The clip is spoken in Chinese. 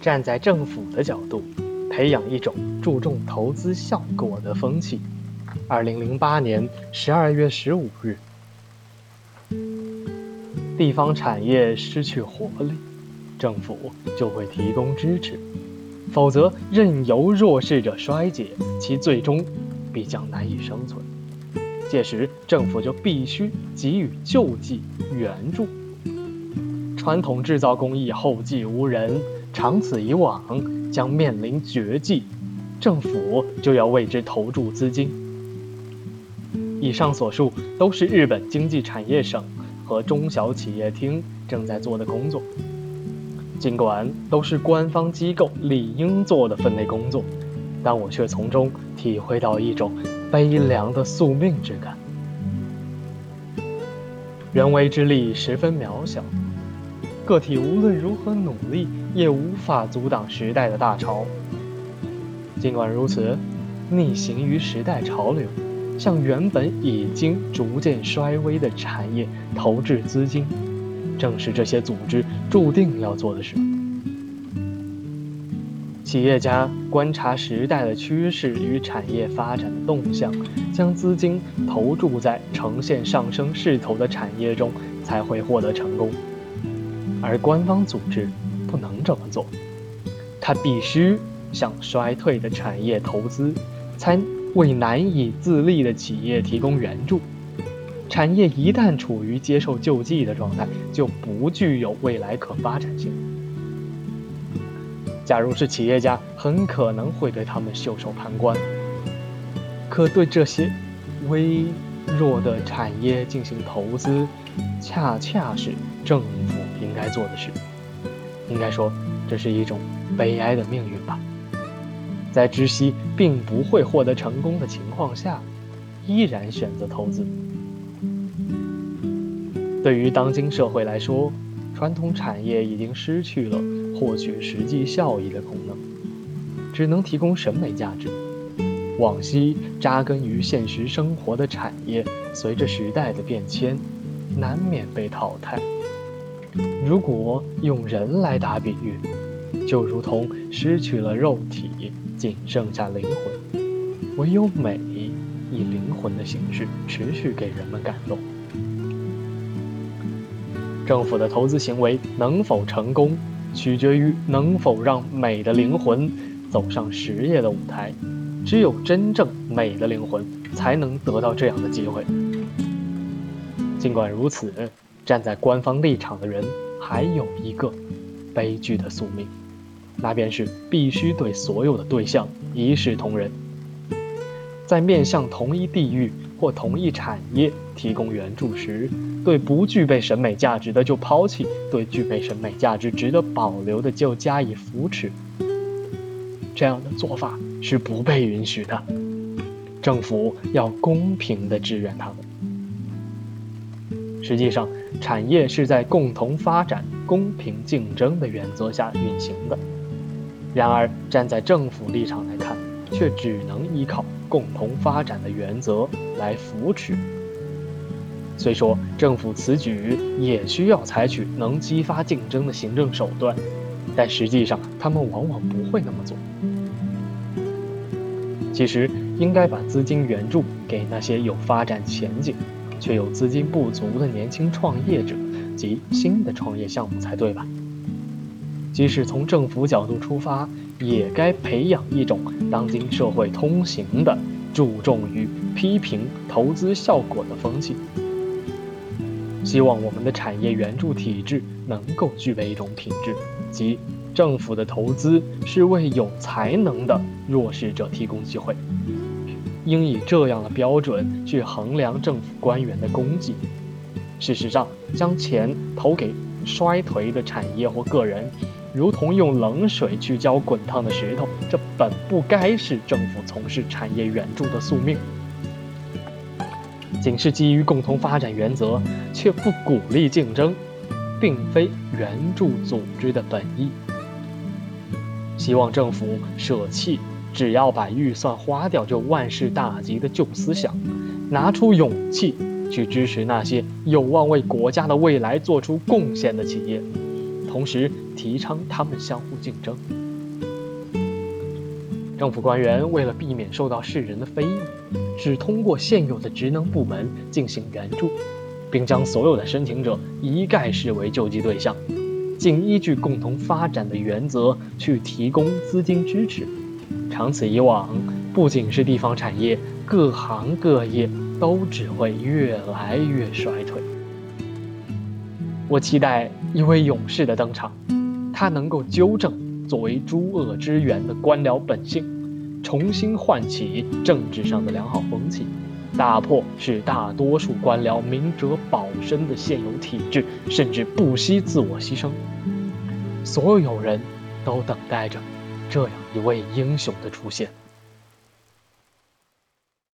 站在政府的角度，培养一种注重投资效果的风气。二零零八年十二月十五日，地方产业失去活力，政府就会提供支持；否则，任由弱势者衰竭，其最终必将难以生存。届时，政府就必须给予救济援助。传统制造工艺后继无人。长此以往，将面临绝迹，政府就要为之投注资金。以上所述都是日本经济产业省和中小企业厅正在做的工作，尽管都是官方机构理应做的分内工作，但我却从中体会到一种悲凉的宿命之感。人为之力十分渺小。个体无论如何努力，也无法阻挡时代的大潮。尽管如此，逆行于时代潮流，向原本已经逐渐衰微的产业投掷资金，正是这些组织注定要做的事。企业家观察时代的趋势与产业发展的动向，将资金投注在呈现上升势头的产业中，才会获得成功。而官方组织不能这么做，他必须向衰退的产业投资，才为难以自立的企业提供援助。产业一旦处于接受救济的状态，就不具有未来可发展性。假如是企业家，很可能会对他们袖手旁观。可对这些微弱的产业进行投资，恰恰是政府。应该做的事，应该说，这是一种悲哀的命运吧。在知悉并不会获得成功的情况下，依然选择投资。对于当今社会来说，传统产业已经失去了获取实际效益的功能，只能提供审美价值。往昔扎根于现实生活的产业，随着时代的变迁，难免被淘汰。如果用人来打比喻，就如同失去了肉体，仅剩下灵魂，唯有美以灵魂的形式持续给人们感动。政府的投资行为能否成功，取决于能否让美的灵魂走上实业的舞台。只有真正美的灵魂，才能得到这样的机会。尽管如此。站在官方立场的人，还有一个悲剧的宿命，那便是必须对所有的对象一视同仁，在面向同一地域或同一产业提供援助时，对不具备审美价值的就抛弃，对具备审美价值值得保留的就加以扶持。这样的做法是不被允许的，政府要公平地支援他们。实际上，产业是在共同发展、公平竞争的原则下运行的。然而，站在政府立场来看，却只能依靠共同发展的原则来扶持。虽说政府此举也需要采取能激发竞争的行政手段，但实际上他们往往不会那么做。其实，应该把资金援助给那些有发展前景。却有资金不足的年轻创业者及新的创业项目才对吧？即使从政府角度出发，也该培养一种当今社会通行的注重于批评投资效果的风气。希望我们的产业援助体制能够具备一种品质，即政府的投资是为有才能的弱势者提供机会。应以这样的标准去衡量政府官员的功绩。事实上，将钱投给衰颓的产业或个人，如同用冷水去浇滚烫的石头，这本不该是政府从事产业援助的宿命。仅是基于共同发展原则，却不鼓励竞争，并非援助组织的本意。希望政府舍弃只要把预算花掉就万事大吉的旧思想，拿出勇气去支持那些有望为国家的未来做出贡献的企业，同时提倡他们相互竞争。政府官员为了避免受到世人的非议，只通过现有的职能部门进行援助，并将所有的申请者一概视为救济对象。仅依据共同发展的原则去提供资金支持，长此以往，不仅是地方产业，各行各业都只会越来越衰退。我期待一位勇士的登场，他能够纠正作为诸恶之源的官僚本性，重新唤起政治上的良好风气。打破使大多数官僚明哲保身的现有体制，甚至不惜自我牺牲。所有人都等待着这样一位英雄的出现。